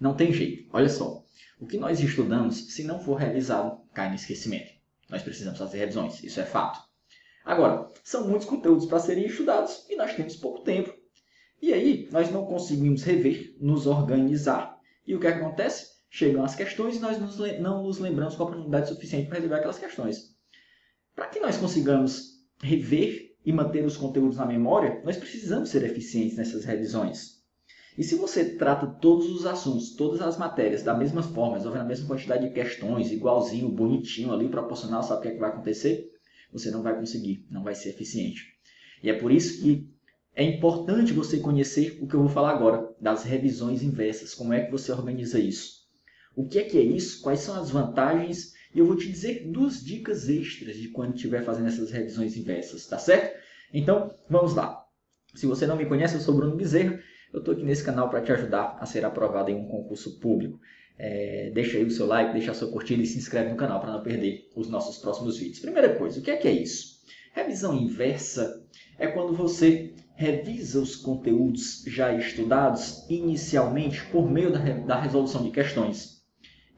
Não tem jeito. Olha só. O que nós estudamos, se não for revisado, cai no esquecimento. Nós precisamos fazer revisões, isso é fato. Agora, são muitos conteúdos para serem estudados e nós temos pouco tempo. E aí, nós não conseguimos rever, nos organizar. E o que acontece? Chegam as questões e nós não nos lembramos com a profundidade suficiente para resolver aquelas questões. Para que nós consigamos rever e manter os conteúdos na memória, nós precisamos ser eficientes nessas revisões. E se você trata todos os assuntos, todas as matérias da mesma forma, resolvendo a mesma quantidade de questões, igualzinho, bonitinho ali, proporcional, sabe o que, é que vai acontecer? Você não vai conseguir, não vai ser eficiente. E é por isso que é importante você conhecer o que eu vou falar agora, das revisões inversas, como é que você organiza isso. O que é que é isso? Quais são as vantagens? E eu vou te dizer duas dicas extras de quando estiver fazendo essas revisões inversas, tá certo? Então, vamos lá. Se você não me conhece, eu sou Bruno Bezerra eu estou aqui nesse canal para te ajudar a ser aprovado em um concurso público. É, deixa aí o seu like, deixa a sua curtida e se inscreve no canal para não perder os nossos próximos vídeos. Primeira coisa, o que é que é isso? Revisão inversa é quando você revisa os conteúdos já estudados inicialmente por meio da, da resolução de questões.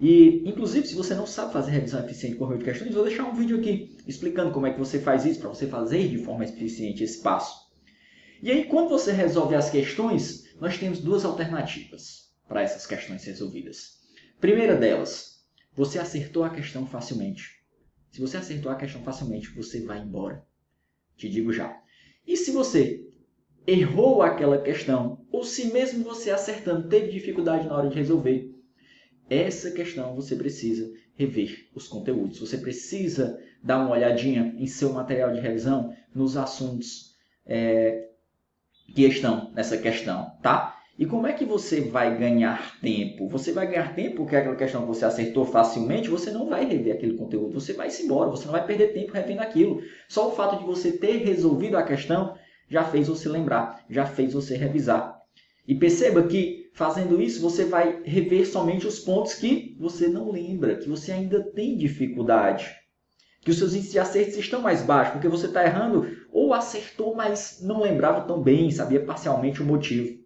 E, inclusive, se você não sabe fazer revisão eficiente por meio de questões, vou deixar um vídeo aqui explicando como é que você faz isso para você fazer de forma eficiente esse passo. E aí, quando você resolve as questões, nós temos duas alternativas para essas questões resolvidas. Primeira delas, você acertou a questão facilmente. Se você acertou a questão facilmente, você vai embora. Te digo já. E se você errou aquela questão, ou se mesmo você acertando teve dificuldade na hora de resolver, essa questão você precisa rever os conteúdos. Você precisa dar uma olhadinha em seu material de revisão, nos assuntos é, que estão nessa questão, tá? E como é que você vai ganhar tempo? Você vai ganhar tempo porque aquela questão que você acertou facilmente, você não vai rever aquele conteúdo, você vai se embora, você não vai perder tempo revendo aquilo. Só o fato de você ter resolvido a questão já fez você lembrar, já fez você revisar. E perceba que fazendo isso você vai rever somente os pontos que você não lembra, que você ainda tem dificuldade que os seus índices de acertos estão mais baixos, porque você está errando ou acertou, mas não lembrava tão bem, sabia parcialmente o motivo.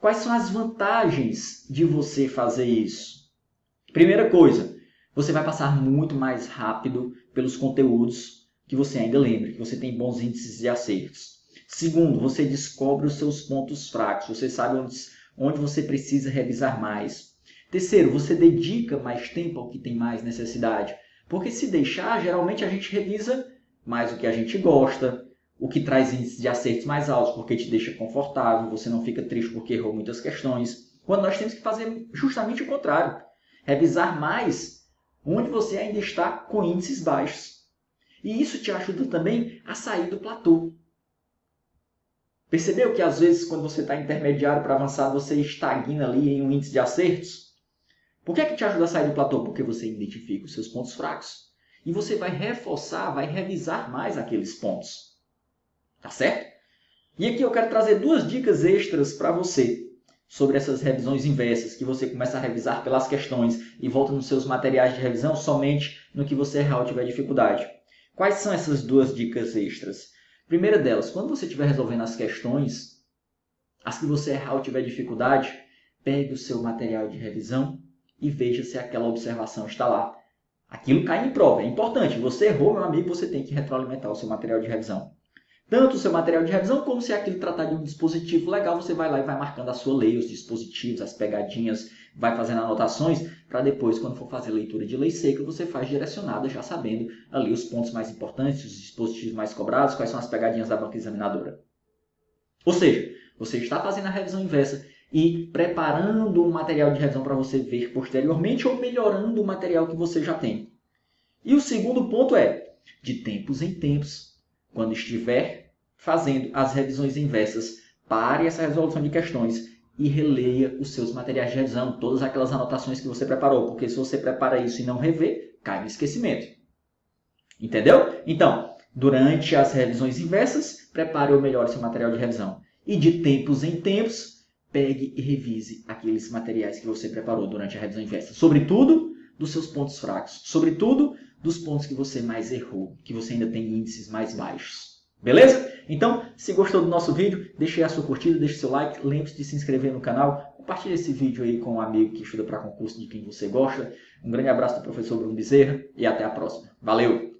Quais são as vantagens de você fazer isso? Primeira coisa, você vai passar muito mais rápido pelos conteúdos que você ainda lembra, que você tem bons índices de acertos. Segundo, você descobre os seus pontos fracos, você sabe onde, onde você precisa revisar mais. Terceiro, você dedica mais tempo ao que tem mais necessidade. Porque se deixar, geralmente a gente revisa mais o que a gente gosta, o que traz índices de acertos mais altos, porque te deixa confortável, você não fica triste porque errou muitas questões. Quando nós temos que fazer justamente o contrário. Revisar mais onde você ainda está com índices baixos. E isso te ajuda também a sair do platô. Percebeu que às vezes quando você está intermediário para avançado, você estagna ali em um índice de acertos? Por que é que te ajuda a sair do platô? Porque você identifica os seus pontos fracos. E você vai reforçar, vai revisar mais aqueles pontos. Tá certo? E aqui eu quero trazer duas dicas extras para você sobre essas revisões inversas, que você começa a revisar pelas questões e volta nos seus materiais de revisão somente no que você real tiver dificuldade. Quais são essas duas dicas extras? Primeira delas, quando você estiver resolvendo as questões, as que você real tiver dificuldade, pegue o seu material de revisão e veja se aquela observação está lá. Aquilo cai em prova, é importante. Você errou, meu amigo, você tem que retroalimentar o seu material de revisão. Tanto o seu material de revisão, como se aquilo tratar de um dispositivo legal, você vai lá e vai marcando a sua lei, os dispositivos, as pegadinhas, vai fazendo anotações, para depois, quando for fazer leitura de lei seca, você faz direcionada, já sabendo ali os pontos mais importantes, os dispositivos mais cobrados, quais são as pegadinhas da banca examinadora. Ou seja, você está fazendo a revisão inversa e preparando um material de revisão para você ver posteriormente ou melhorando o material que você já tem. E o segundo ponto é, de tempos em tempos, quando estiver fazendo as revisões inversas, pare essa resolução de questões e releia os seus materiais de revisão, todas aquelas anotações que você preparou, porque se você prepara isso e não rever, cai no esquecimento. Entendeu? Então, durante as revisões inversas, prepare ou melhore seu material de revisão. E de tempos em tempos, pegue e revise aqueles materiais que você preparou durante a revisão inversa. Sobretudo dos seus pontos fracos. Sobretudo dos pontos que você mais errou, que você ainda tem índices mais baixos. Beleza? Então, se gostou do nosso vídeo, deixe a sua curtida, deixe seu like, lembre-se de se inscrever no canal, compartilhe esse vídeo aí com um amigo que estuda para concurso de quem você gosta. Um grande abraço do professor Bruno Bezerra e até a próxima. Valeu!